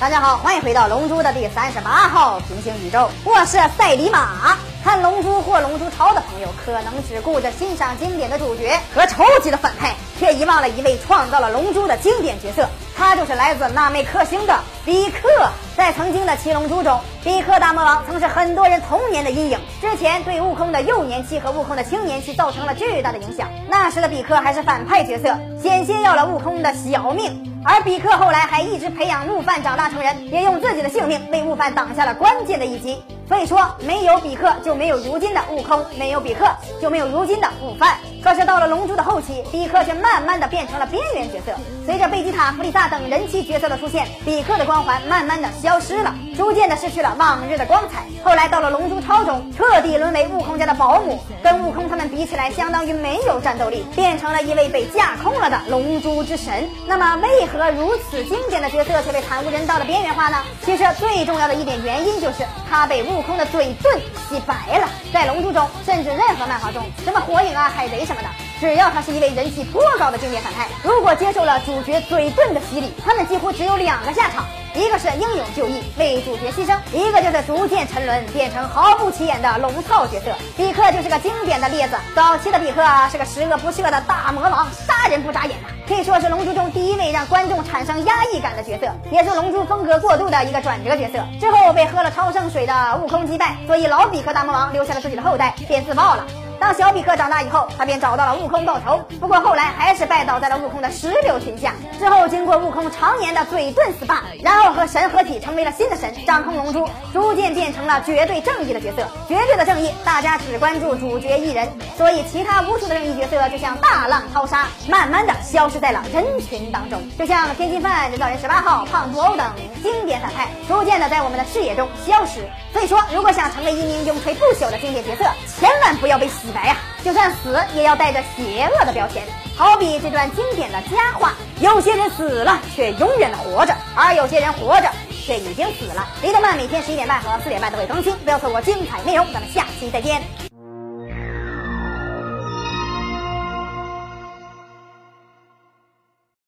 大家好，欢迎回到《龙珠》的第三十八号平行宇宙，我是赛里马。看《龙珠》或《龙珠超》的朋友，可能只顾着欣赏经典的主角和超级的反派，却遗忘了一位创造了《龙珠》的经典角色，他就是来自纳美克星的比克。在曾经的《七龙珠》中，比克大魔王曾是很多人童年的阴影。之前对悟空的幼年期和悟空的青年期造成了巨大的影响。那时的比克还是反派角色，险些要了悟空的小命。而比克后来还一直培养悟饭长大成人，也用自己的性命为悟饭挡下了关键的一击。所以说，没有比克就没有如今的悟空，没有比克就没有如今的悟饭。可是到了龙珠的后期，比克却慢慢的变成了边缘角色。随着贝吉塔、弗利萨等人气角色的出现，比克的光环慢慢的消失了，逐渐的失去了往日的光彩。后来到了龙珠超中，彻底沦为悟空家的保姆，跟悟空他们比起来，相当于没有战斗力，变成了一位被架空了的龙珠之神。那么为何如此经典的角色却被惨无人道的边缘化呢？其实最重要的一点原因就是他被悟悟空的嘴遁洗白了。在龙珠中，甚至任何漫画中，什么火影啊、海贼什么的，只要他是一位人气颇高的经典反派，如果接受了主角嘴遁的洗礼，他们几乎只有两个下场。一个是英勇就义为主角牺牲，一个就是逐渐沉沦变成毫不起眼的龙套角色。比克就是个经典的例子。早期的比克是个十恶不赦的大魔王，杀人不眨眼呐，可以说是龙珠中第一位让观众产生压抑感的角色，也是龙珠风格过度的一个转折角色。之后被喝了超圣水的悟空击败，所以老比克大魔王留下了自己的后代，便自爆了。当小比克长大以后，他便找到了悟空报仇，不过后来还是拜倒在了悟空的石榴裙下。之后经过悟空常年的嘴遁 SPA，然后和神合体成为了新的神，掌控龙珠，逐渐变成了绝对正义的角色。绝对的正义，大家只关注主角一人，所以其他无数的正义角色就像大浪淘沙，慢慢的消失在了人群当中。就像天津饭、人造人十八号、胖布欧等经典反派，逐渐的在我们的视野中消失。所以说，如果想成为一名永垂不朽的经典角色，千万不要被洗白呀！就算死，也要带着邪恶的标签。好比这段经典的佳话：有些人死了，却永远的活着；而有些人活着，却已经死了。李德曼每天十一点半和四点半都会更新，不要错过精彩内容。咱们下期再见。